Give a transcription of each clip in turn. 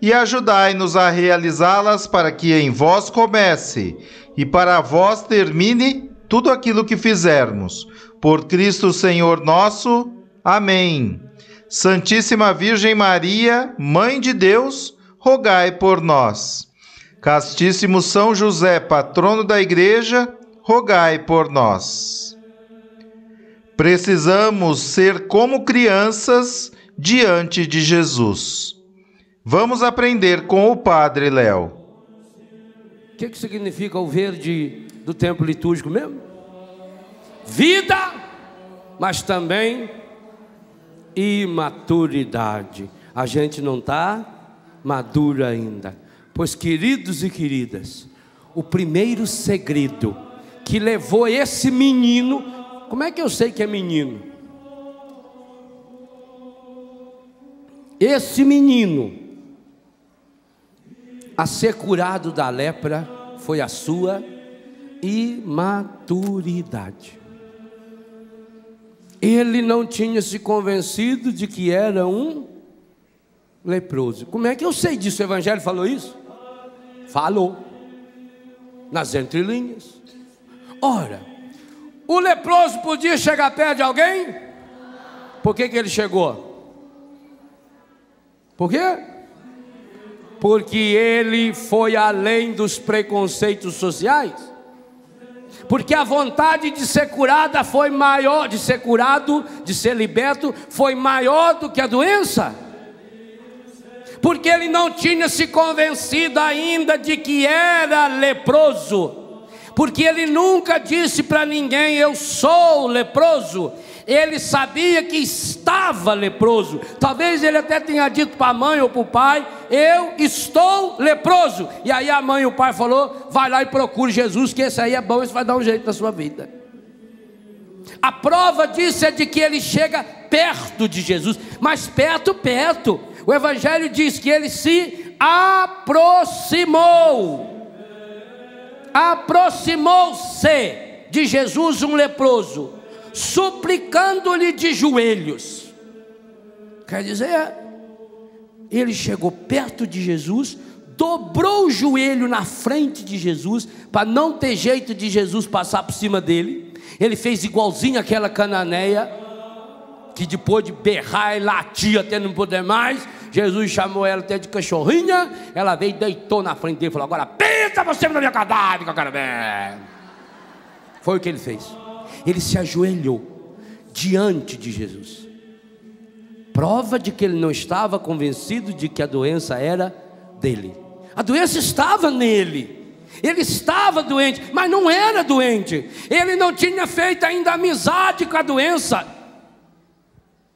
e ajudai-nos a realizá-las para que em vós comece e para vós termine tudo aquilo que fizermos. Por Cristo Senhor nosso. Amém. Santíssima Virgem Maria, Mãe de Deus, rogai por nós. Castíssimo São José, patrono da Igreja, rogai por nós. Precisamos ser como crianças diante de Jesus. Vamos aprender com o Padre Léo. O que, que significa o verde do tempo litúrgico mesmo? Vida, mas também imaturidade. A gente não está madura ainda. Pois, queridos e queridas, o primeiro segredo que levou esse menino, como é que eu sei que é menino? Esse menino a ser curado da lepra foi a sua imaturidade. Ele não tinha se convencido de que era um leproso. Como é que eu sei disso? O Evangelho falou isso? Falou. Nas entrelinhas. Ora, o leproso podia chegar perto de alguém? Por que, que ele chegou? Por quê? Porque ele foi além dos preconceitos sociais. Porque a vontade de ser curada foi maior, de ser curado, de ser liberto, foi maior do que a doença porque ele não tinha se convencido ainda de que era leproso, porque ele nunca disse para ninguém: Eu sou leproso. Ele sabia que estava leproso. Talvez ele até tenha dito para a mãe ou para o pai: Eu estou leproso. E aí a mãe e o pai falou: Vai lá e procure Jesus, que esse aí é bom, esse vai dar um jeito na sua vida. A prova disso é de que ele chega perto de Jesus, mas perto, perto. O Evangelho diz que ele se aproximou. Aproximou-se de Jesus um leproso, suplicando-lhe de joelhos. Quer dizer, ele chegou perto de Jesus, dobrou o joelho na frente de Jesus, para não ter jeito de Jesus passar por cima dele. Ele fez igualzinho aquela cananeia, que depois de berrar e latir até não poder mais, Jesus chamou ela até de cachorrinha, ela veio e deitou na frente dele e falou: Agora pensa você no meu cadáver que eu quero ver. Foi o que ele fez. Ele se ajoelhou diante de Jesus. Prova de que ele não estava convencido de que a doença era dele. A doença estava nele. Ele estava doente, mas não era doente. Ele não tinha feito ainda amizade com a doença.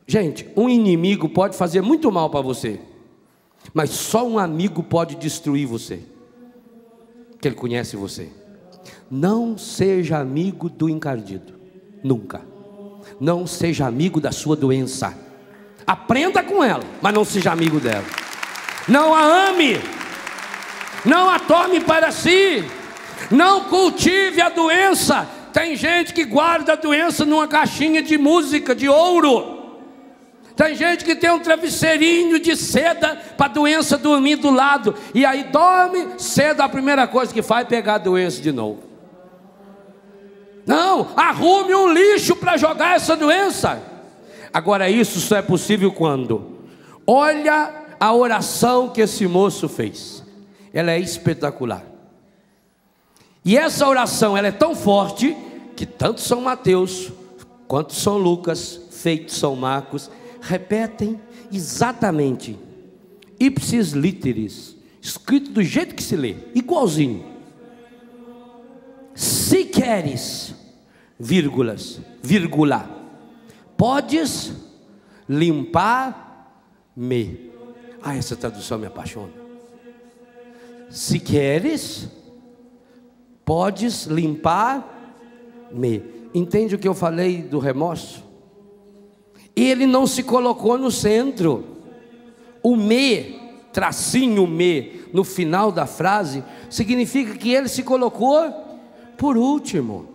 Gente, um inimigo pode fazer muito mal para você, mas só um amigo pode destruir você, que ele conhece você. Não seja amigo do encardido, nunca. Não seja amigo da sua doença. Aprenda com ela, mas não seja amigo dela. Não a ame, não a tome para si, não cultive a doença. Tem gente que guarda a doença numa caixinha de música de ouro. Tem gente que tem um travesseirinho de seda para a doença dormir do lado. E aí dorme, cedo a primeira coisa que faz é pegar a doença de novo. Não, arrume um lixo para jogar essa doença. Agora, isso só é possível quando? Olha a oração que esse moço fez. Ela é espetacular. E essa oração ela é tão forte que tanto São Mateus quanto São Lucas feito São Marcos, repetem exatamente, ipsis literis, escrito do jeito que se lê, igualzinho. Se queres, vírgulas, vírgula, podes limpar-me. Ah, essa tradução me apaixona. Se queres, podes limpar-me. Entende o que eu falei do remorso? Ele não se colocou no centro. O me, tracinho me, no final da frase, significa que ele se colocou por último.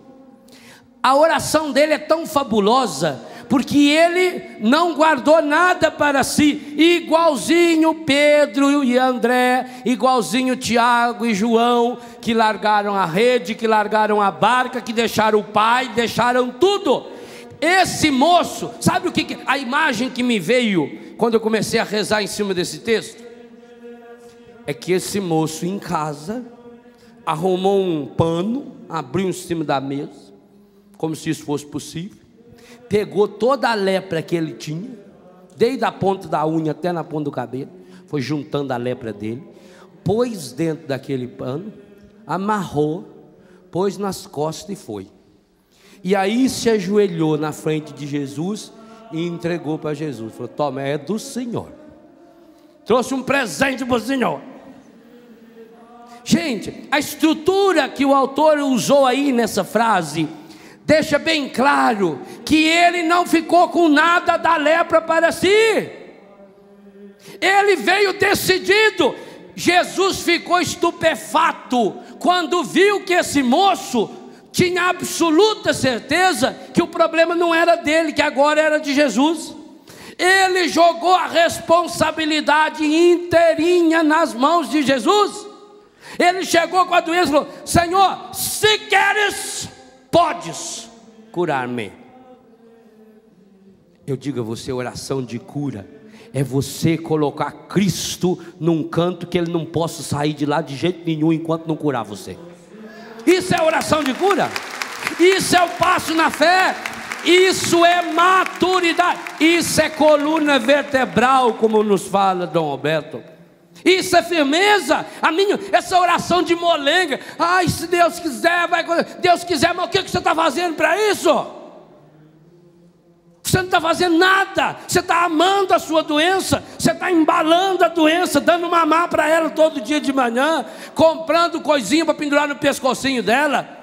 A oração dele é tão fabulosa, porque ele não guardou nada para si, igualzinho Pedro e André, igualzinho Tiago e João, que largaram a rede, que largaram a barca, que deixaram o pai, deixaram tudo. Esse moço, sabe o que a imagem que me veio quando eu comecei a rezar em cima desse texto? É que esse moço em casa arrumou um pano, abriu em cima da mesa, como se isso fosse possível, pegou toda a lepra que ele tinha, desde a ponta da unha até na ponta do cabelo, foi juntando a lepra dele, pôs dentro daquele pano, amarrou, pôs nas costas e foi. E aí se ajoelhou na frente de Jesus e entregou para Jesus. Falou: Toma, é do Senhor. Trouxe um presente para o Senhor. Gente, a estrutura que o autor usou aí nessa frase deixa bem claro que ele não ficou com nada da lepra para si. Ele veio decidido. Jesus ficou estupefato quando viu que esse moço tinha absoluta certeza que o problema não era dele, que agora era de Jesus. Ele jogou a responsabilidade inteirinha nas mãos de Jesus. Ele chegou com a doença e falou: Senhor, se queres, podes curar-me. Eu digo a você: oração de cura é você colocar Cristo num canto que ele não possa sair de lá de jeito nenhum enquanto não curar você. Isso é oração de cura. Isso é o passo na fé. Isso é maturidade. Isso é coluna vertebral, como nos fala Dom Alberto. Isso é firmeza. A minha, essa oração de molenga. Ai, se Deus quiser, vai. Deus quiser, mas o que você está fazendo para isso? Você não está fazendo nada. Você está amando a sua doença. Você está embalando a doença, dando mamar para ela todo dia de manhã, comprando coisinha para pendurar no pescocinho dela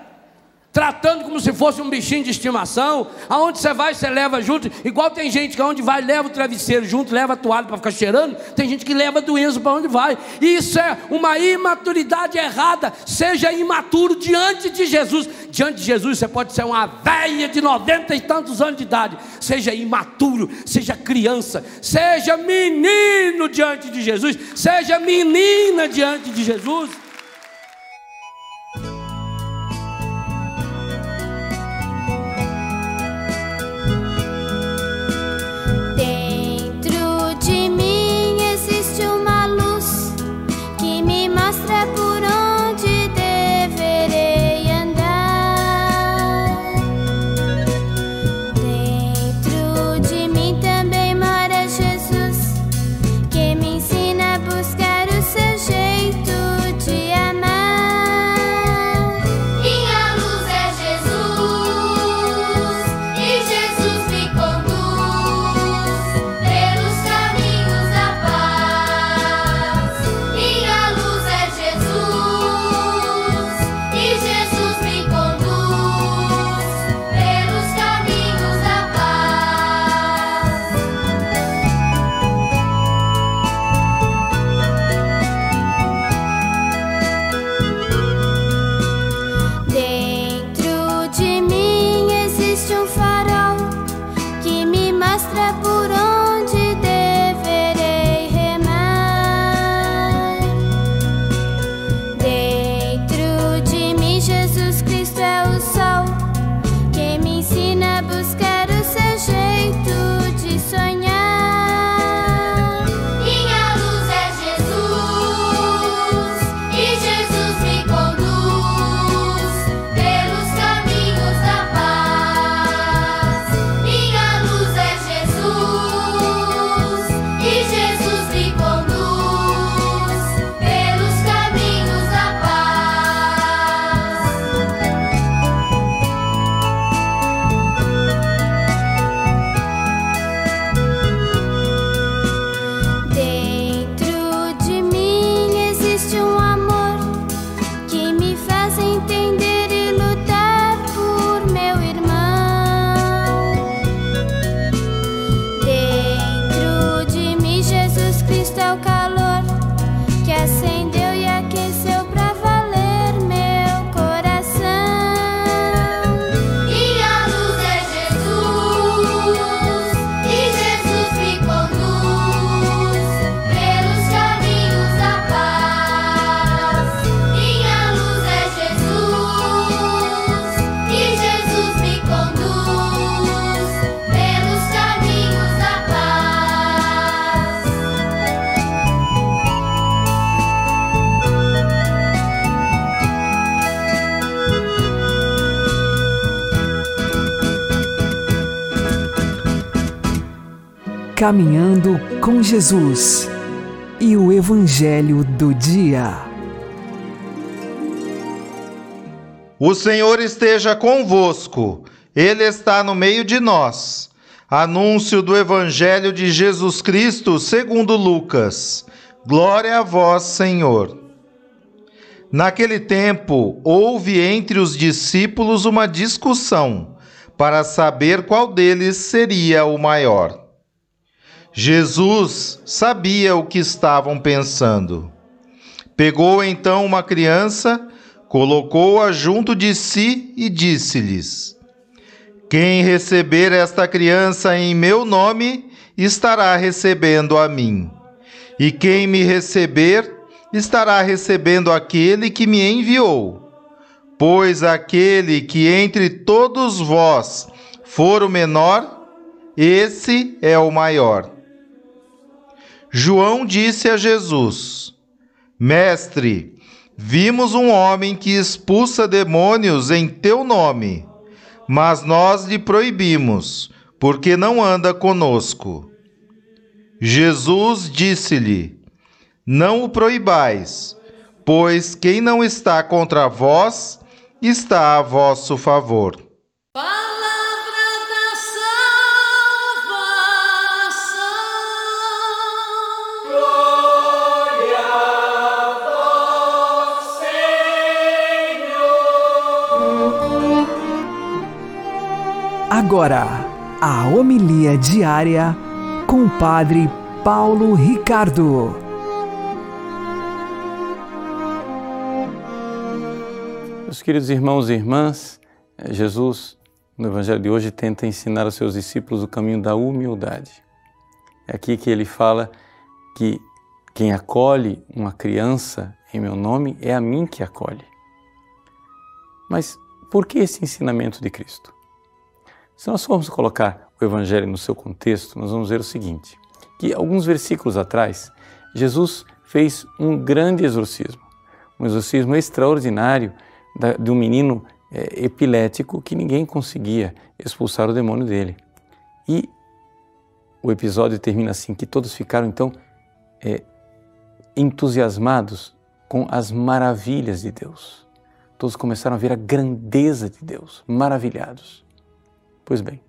tratando como se fosse um bichinho de estimação. Aonde você vai, você leva junto. Igual tem gente que aonde vai, leva o travesseiro junto, leva a toalha para ficar cheirando. Tem gente que leva a doença para onde vai. Isso é uma imaturidade errada. Seja imaturo diante de Jesus. Diante de Jesus, você pode ser uma velha de noventa e tantos anos de idade. Seja imaturo, seja criança, seja menino diante de Jesus, seja menina diante de Jesus. Caminhando com Jesus e o Evangelho do Dia. O Senhor esteja convosco, Ele está no meio de nós. Anúncio do Evangelho de Jesus Cristo segundo Lucas. Glória a vós, Senhor. Naquele tempo, houve entre os discípulos uma discussão para saber qual deles seria o maior. Jesus sabia o que estavam pensando. Pegou então uma criança, colocou-a junto de si e disse-lhes: Quem receber esta criança em meu nome, estará recebendo a mim. E quem me receber, estará recebendo aquele que me enviou. Pois aquele que entre todos vós for o menor, esse é o maior. João disse a Jesus: Mestre, vimos um homem que expulsa demônios em teu nome, mas nós lhe proibimos, porque não anda conosco. Jesus disse-lhe: Não o proibais, pois quem não está contra vós, está a vosso favor. Agora, a homilia diária com o Padre Paulo Ricardo. Meus queridos irmãos e irmãs, eh, Jesus, no Evangelho de hoje, tenta ensinar aos seus discípulos o caminho da humildade. É aqui que ele fala que quem acolhe uma criança em meu nome é a mim que acolhe. Mas por que esse ensinamento de Cristo? Se nós formos colocar o Evangelho no seu contexto, nós vamos ver o seguinte: que alguns versículos atrás, Jesus fez um grande exorcismo, um exorcismo extraordinário de um menino é, epilético que ninguém conseguia expulsar o demônio dele. E o episódio termina assim: que todos ficaram então é, entusiasmados com as maravilhas de Deus. Todos começaram a ver a grandeza de Deus, maravilhados. Pois bem,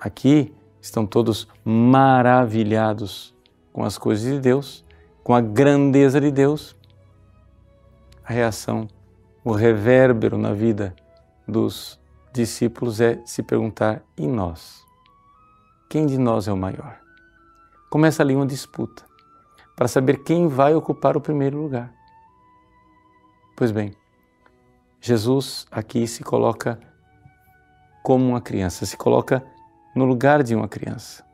aqui estão todos maravilhados com as coisas de Deus, com a grandeza de Deus. A reação o revérbero na vida dos discípulos é se perguntar: e nós? Quem de nós é o maior? Começa ali uma disputa para saber quem vai ocupar o primeiro lugar. Pois bem, Jesus aqui se coloca como uma criança, se coloca no lugar de uma criança.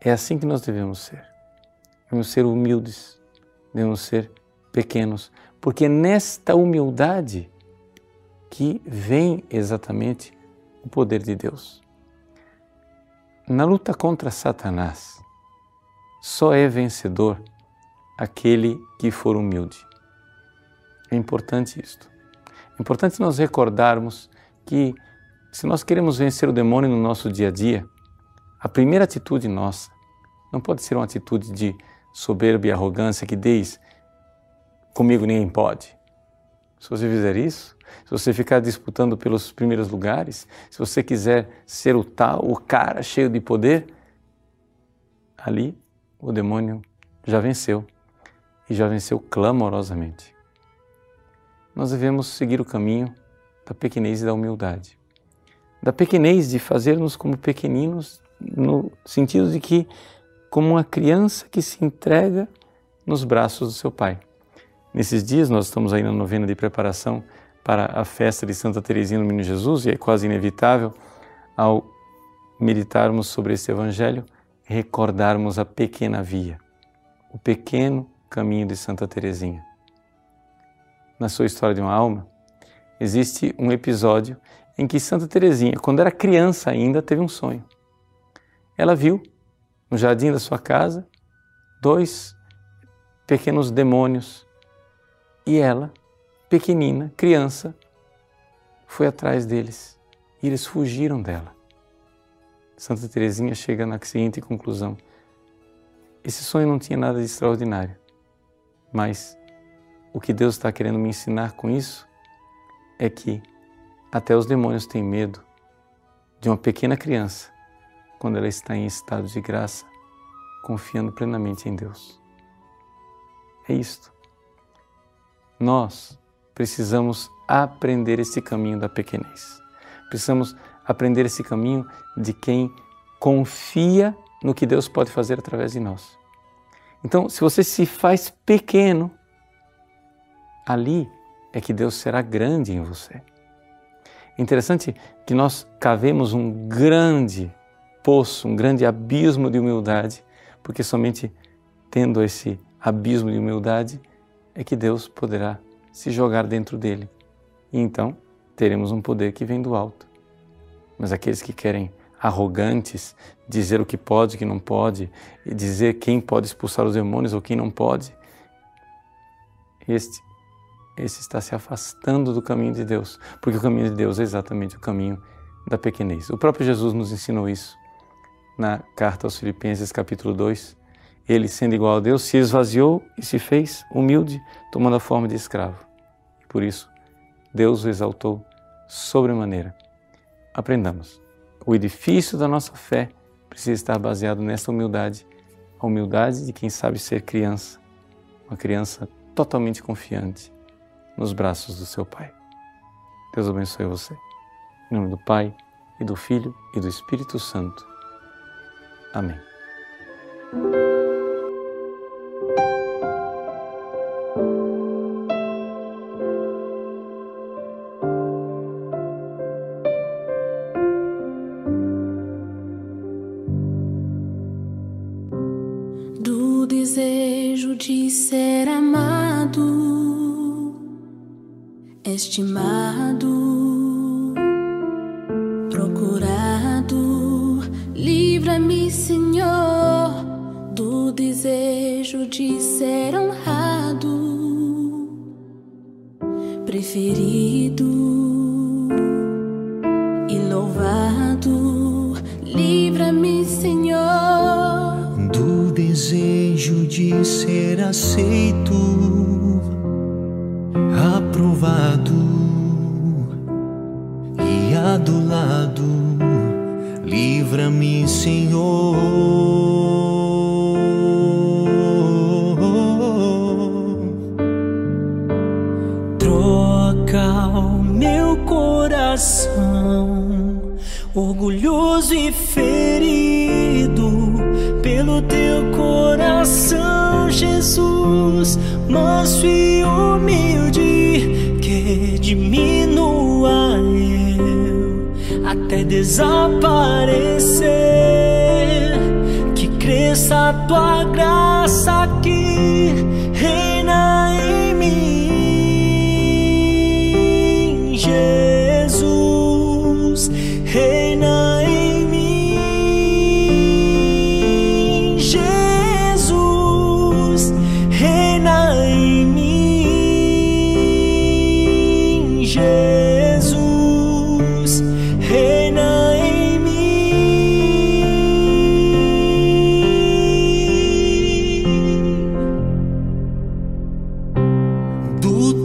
É assim que nós devemos ser. Devemos ser humildes, devemos ser pequenos, porque é nesta humildade que vem exatamente o poder de Deus. Na luta contra Satanás, só é vencedor aquele que for humilde. É importante isto. É importante nós recordarmos que se nós queremos vencer o demônio no nosso dia a dia, a primeira atitude nossa não pode ser uma atitude de soberba e arrogância que diz comigo ninguém pode. Se você fizer isso, se você ficar disputando pelos primeiros lugares, se você quiser ser o tal, o cara cheio de poder, ali o demônio já venceu e já venceu clamorosamente. Nós devemos seguir o caminho da pequenez e da humildade. Da pequenez de fazermos como pequeninos, no sentido de que, como uma criança que se entrega nos braços do seu pai. Nesses dias nós estamos aí na novena de preparação para a festa de Santa Teresinha do Menino Jesus e é quase inevitável ao meditarmos sobre esse evangelho recordarmos a pequena via, o pequeno caminho de Santa Teresinha. Na sua história de uma alma, existe um episódio em que Santa Teresinha, quando era criança ainda, teve um sonho. Ela viu no jardim da sua casa dois pequenos demônios e ela, pequenina, criança, foi atrás deles e eles fugiram dela. Santa Teresinha chega na seguinte conclusão: esse sonho não tinha nada de extraordinário, mas o que Deus está querendo me ensinar com isso é que até os demônios têm medo de uma pequena criança quando ela está em estado de graça, confiando plenamente em Deus. É isto. Nós precisamos aprender esse caminho da pequenez. Precisamos aprender esse caminho de quem confia no que Deus pode fazer através de nós. Então, se você se faz pequeno, ali é que Deus será grande em você. Interessante que nós cavemos um grande poço, um grande abismo de humildade, porque somente tendo esse abismo de humildade é que Deus poderá se jogar dentro dele. E então teremos um poder que vem do alto. Mas aqueles que querem arrogantes, dizer o que pode, o que não pode, e dizer quem pode expulsar os demônios ou quem não pode, este esse está se afastando do caminho de Deus, porque o caminho de Deus é exatamente o caminho da pequenez. O próprio Jesus nos ensinou isso na carta aos Filipenses, capítulo 2. Ele, sendo igual a Deus, se esvaziou e se fez humilde, tomando a forma de escravo. Por isso, Deus o exaltou sobremaneira. Aprendamos. O edifício da nossa fé precisa estar baseado nessa humildade, a humildade de quem sabe ser criança, uma criança totalmente confiante nos braços do seu Pai. Deus abençoe você. Em nome do Pai, e do Filho, e do Espírito Santo. Amém. Aceito, aprovado e adulado. Livra-me, Senhor. Troca o meu coração, orgulhoso e ferido, pelo teu coração, Jesus, manso e humilde, que diminua eu até desaparecer, que cresça a tua graça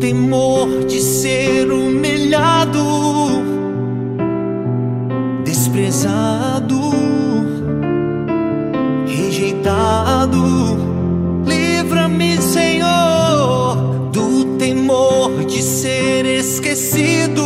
temor de ser humilhado, desprezado, rejeitado. Livra-me, Senhor, do temor de ser esquecido,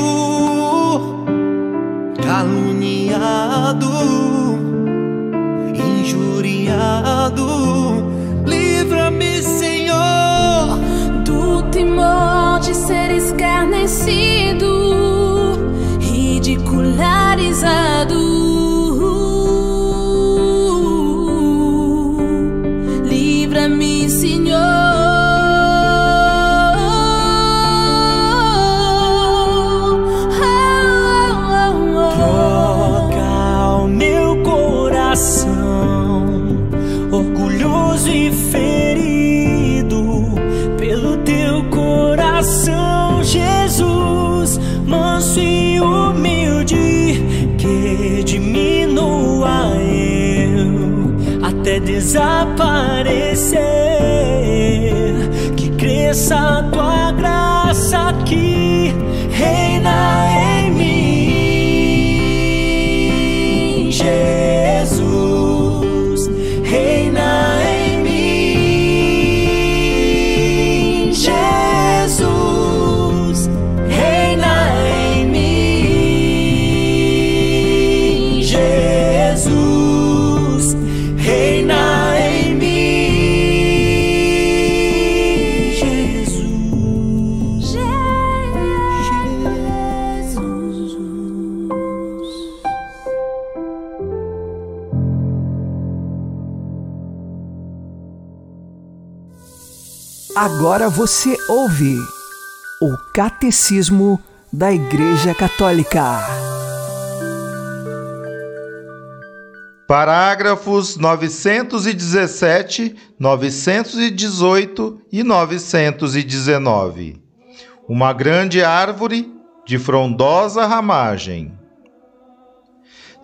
cresça a tua graça que reina Agora você ouve o Catecismo da Igreja Católica. Parágrafos 917, 918 e 919. Uma grande árvore de frondosa ramagem.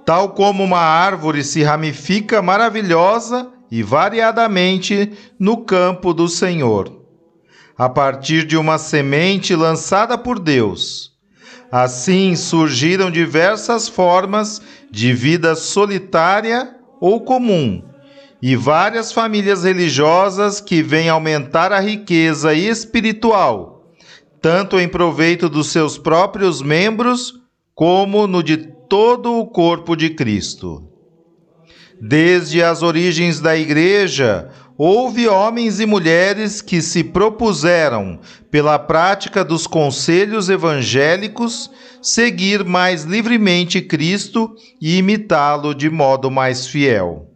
Tal como uma árvore se ramifica maravilhosa e variadamente no campo do Senhor, a partir de uma semente lançada por Deus. Assim surgiram diversas formas de vida solitária ou comum, e várias famílias religiosas que vêm aumentar a riqueza espiritual, tanto em proveito dos seus próprios membros, como no de todo o corpo de Cristo. Desde as origens da Igreja, houve homens e mulheres que se propuseram, pela prática dos conselhos evangélicos, seguir mais livremente Cristo e imitá-lo de modo mais fiel.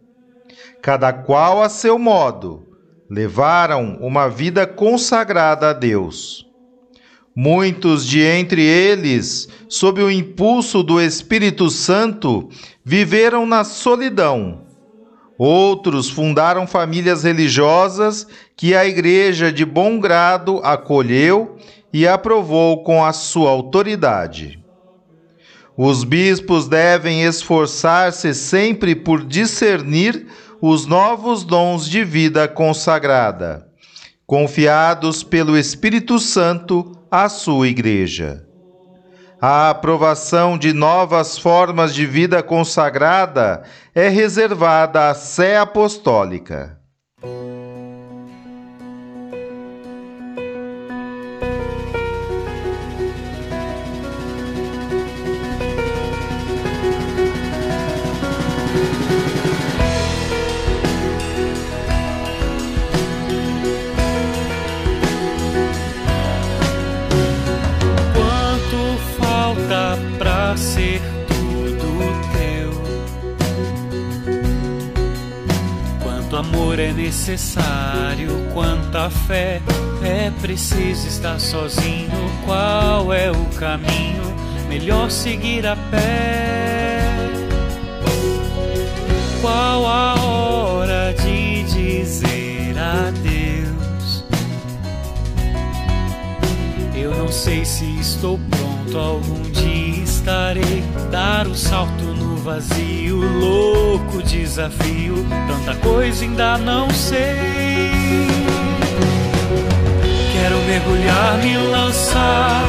Cada qual a seu modo, levaram uma vida consagrada a Deus. Muitos de entre eles, sob o impulso do Espírito Santo, viveram na solidão. Outros fundaram famílias religiosas que a Igreja de bom grado acolheu e aprovou com a sua autoridade. Os bispos devem esforçar-se sempre por discernir os novos dons de vida consagrada, confiados pelo Espírito Santo à sua Igreja. A aprovação de novas formas de vida consagrada é reservada à Sé Apostólica. Sozinho? Qual é o caminho? Melhor seguir a pé. Qual a hora de dizer adeus? Eu não sei se estou pronto, algum dia estarei. Dar o salto no vazio, louco desafio. Tanta coisa ainda não sei. Quero mergulhar, me lançar,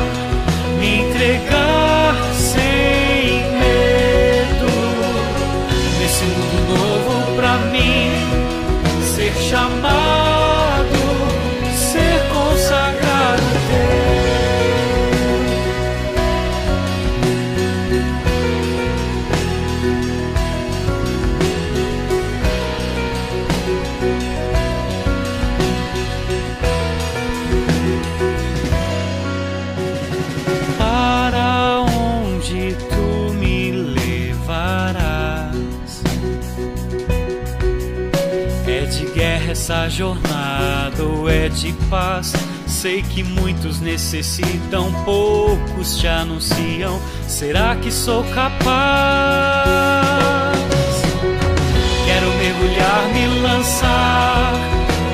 paz? Sei que muitos necessitam, poucos te anunciam. Será que sou capaz? Quero mergulhar, me lançar,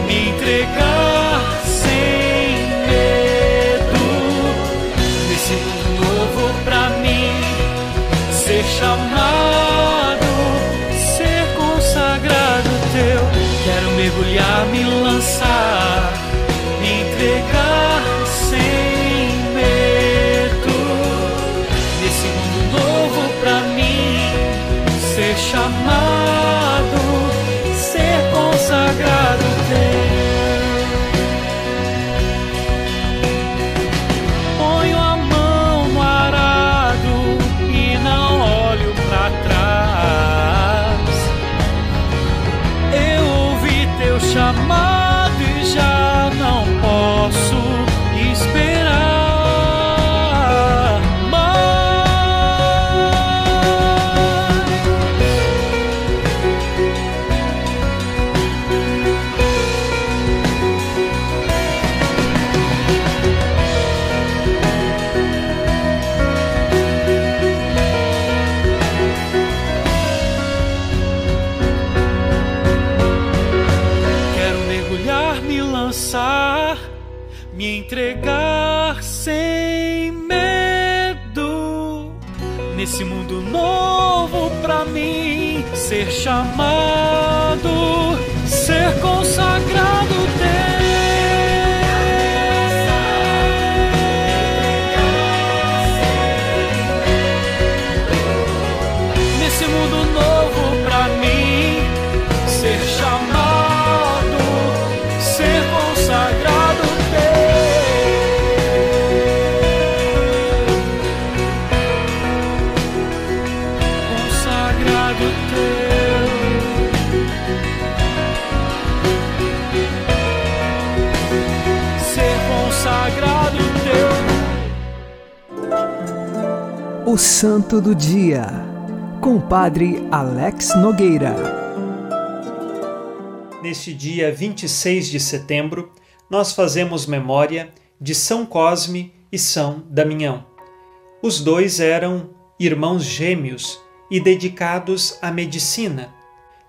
me entregar sem medo. Nesse mundo novo pra mim, ser chamado, ser consagrado teu. mergulhar, me lançar, O Santo do Dia, com Padre Alex Nogueira. Neste dia 26 de setembro, nós fazemos memória de São Cosme e São Damião. Os dois eram irmãos gêmeos e dedicados à medicina.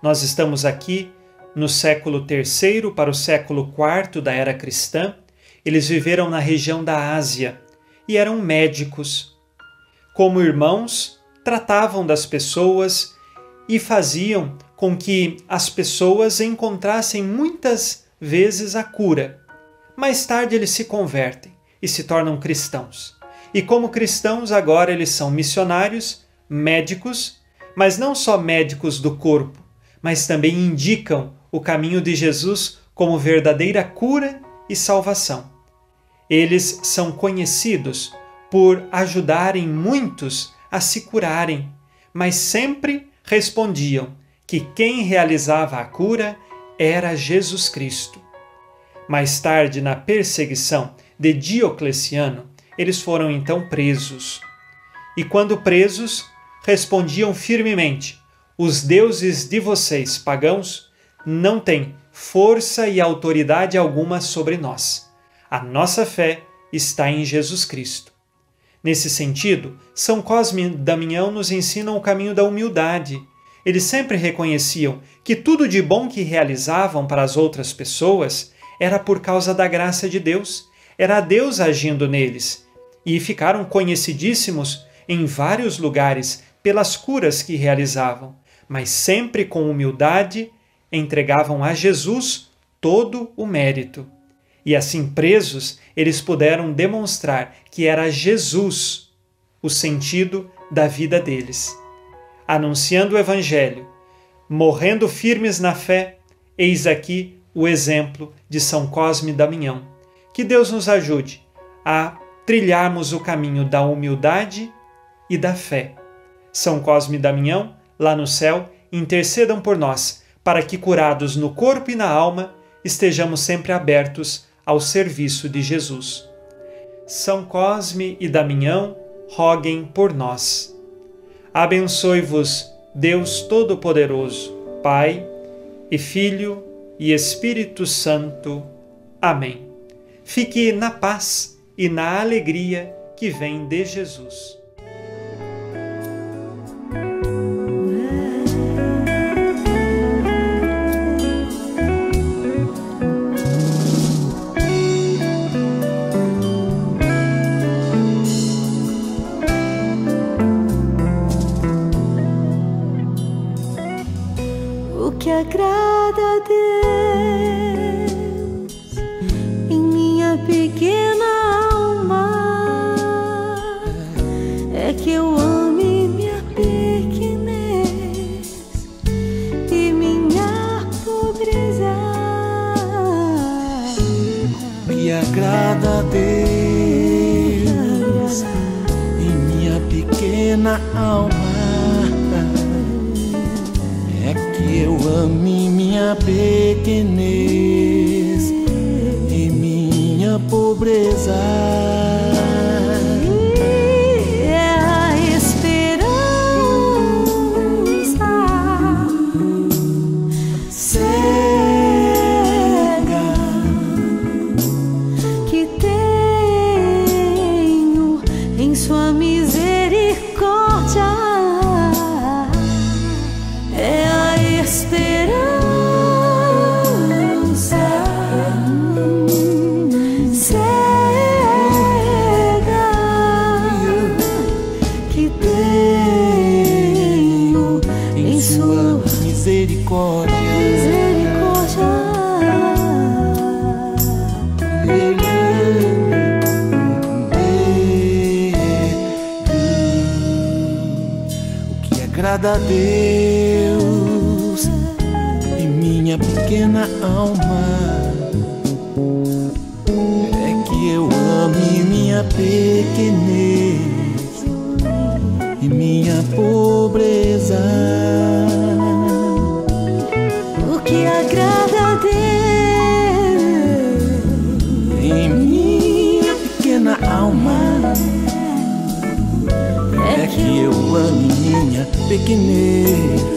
Nós estamos aqui no século III para o século IV da era cristã. Eles viveram na região da Ásia e eram médicos. Como irmãos, tratavam das pessoas e faziam com que as pessoas encontrassem muitas vezes a cura. Mais tarde eles se convertem e se tornam cristãos. E como cristãos, agora eles são missionários, médicos, mas não só médicos do corpo, mas também indicam o caminho de Jesus como verdadeira cura e salvação. Eles são conhecidos por ajudarem muitos a se curarem, mas sempre respondiam que quem realizava a cura era Jesus Cristo. Mais tarde, na perseguição de Diocleciano, eles foram então presos. E quando presos, respondiam firmemente: Os deuses de vocês, pagãos, não têm força e autoridade alguma sobre nós. A nossa fé está em Jesus Cristo. Nesse sentido, São Cosme e Damião nos ensinam o caminho da humildade. Eles sempre reconheciam que tudo de bom que realizavam para as outras pessoas era por causa da graça de Deus, era Deus agindo neles, e ficaram conhecidíssimos em vários lugares pelas curas que realizavam, mas sempre com humildade entregavam a Jesus todo o mérito. E assim presos, eles puderam demonstrar que era Jesus o sentido da vida deles. Anunciando o Evangelho, morrendo firmes na fé, eis aqui o exemplo de São Cosme e Damião. Que Deus nos ajude a trilharmos o caminho da humildade e da fé. São Cosme e Damião, lá no céu, intercedam por nós, para que, curados no corpo e na alma, estejamos sempre abertos ao serviço de Jesus. São Cosme e Damião, roguem por nós. Abençoe-vos, Deus Todo-Poderoso, Pai e Filho e Espírito Santo. Amém. Fique na paz e na alegria que vem de Jesus. É que eu ame minha pequenez e minha pobreza. Que agrada Deus em minha pequena alma é que eu ame minha pequenez e minha pobreza. Agrada a Deus em minha pequena alma é que eu ame minha pequenez e minha pobreza. Minha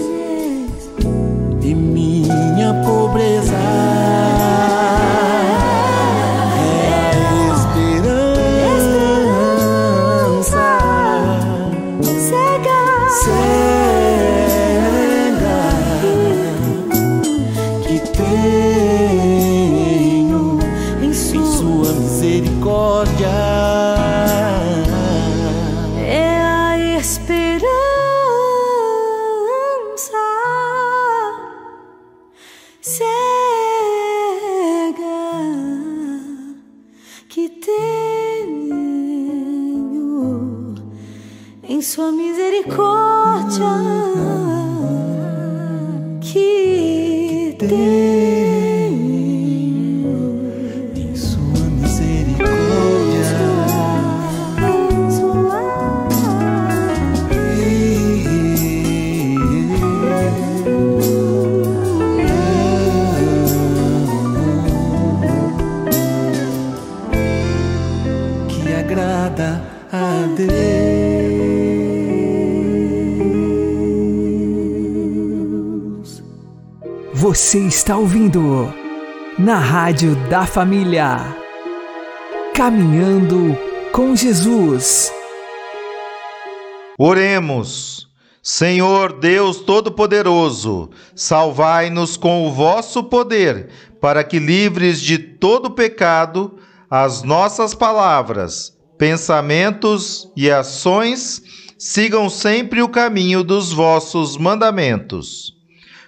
em Sua misericórdia Você está ouvindo na Rádio da Família. Caminhando com Jesus. Oremos. Senhor Deus Todo-Poderoso, salvai-nos com o vosso poder, para que, livres de todo pecado, as nossas palavras, pensamentos e ações sigam sempre o caminho dos vossos mandamentos.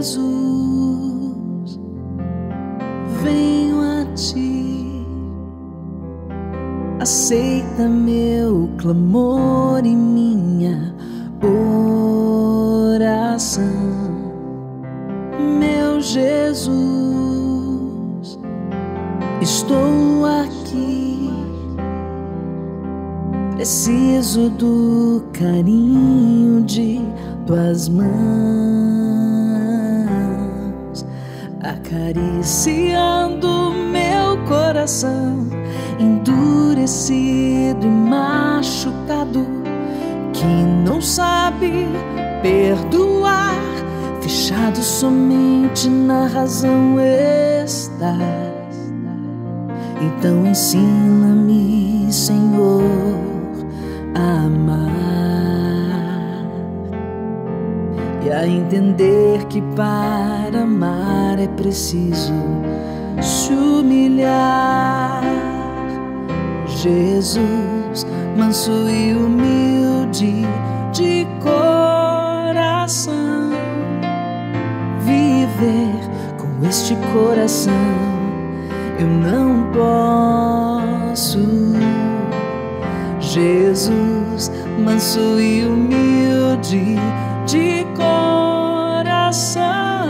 Jesus, venho a ti. Aceita meu clamor e minha oração. Meu Jesus, estou aqui. Preciso do carinho de tuas mãos. Acariciando meu coração endurecido e machucado que não sabe perdoar, fechado somente na razão está. Então ensina-me, Senhor, a amar e a entender que para amar é preciso se humilhar. Jesus, manso e humilde de coração, viver com este coração eu não posso. Jesus, manso e humilde de coração,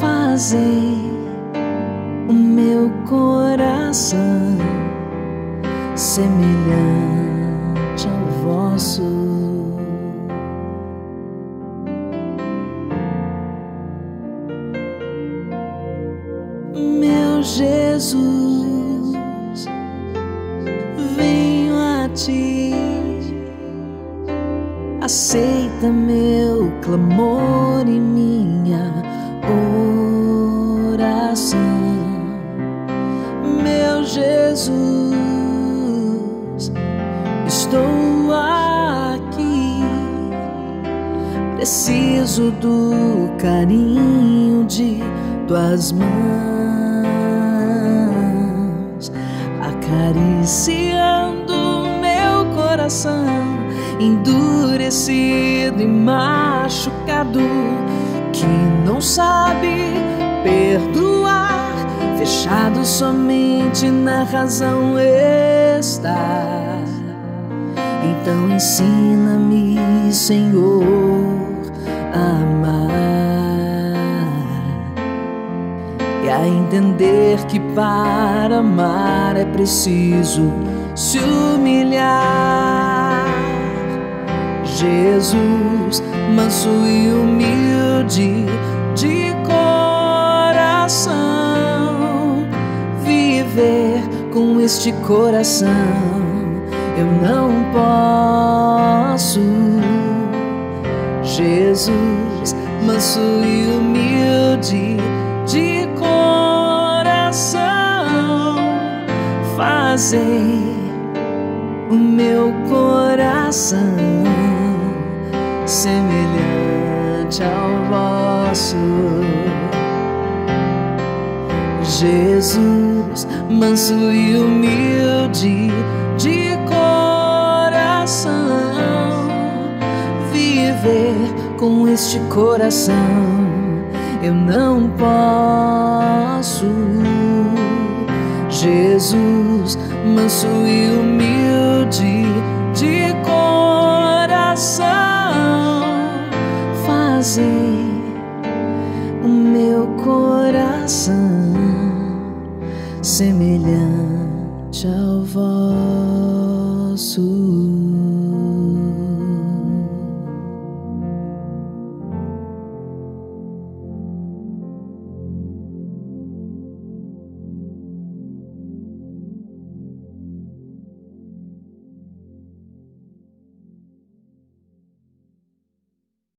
fazer o meu coração semelhante meu clamor e minha oração, meu Jesus estou aqui. Preciso do carinho de tuas mãos, acariciando meu coração, endurecido e machucado, que não sabe perdoar, fechado somente na razão está. Então ensina-me, Senhor, a amar e a entender que para amar é preciso se humilhar. Jesus, manso e humilde de coração, viver com este coração eu não posso. Jesus, manso e humilde de coração, fazer o meu coração semelhante ao vosso. Jesus, manso e humilde de coração, viver com este coração eu não posso. Jesus, manso e humilde o meu coração semelhante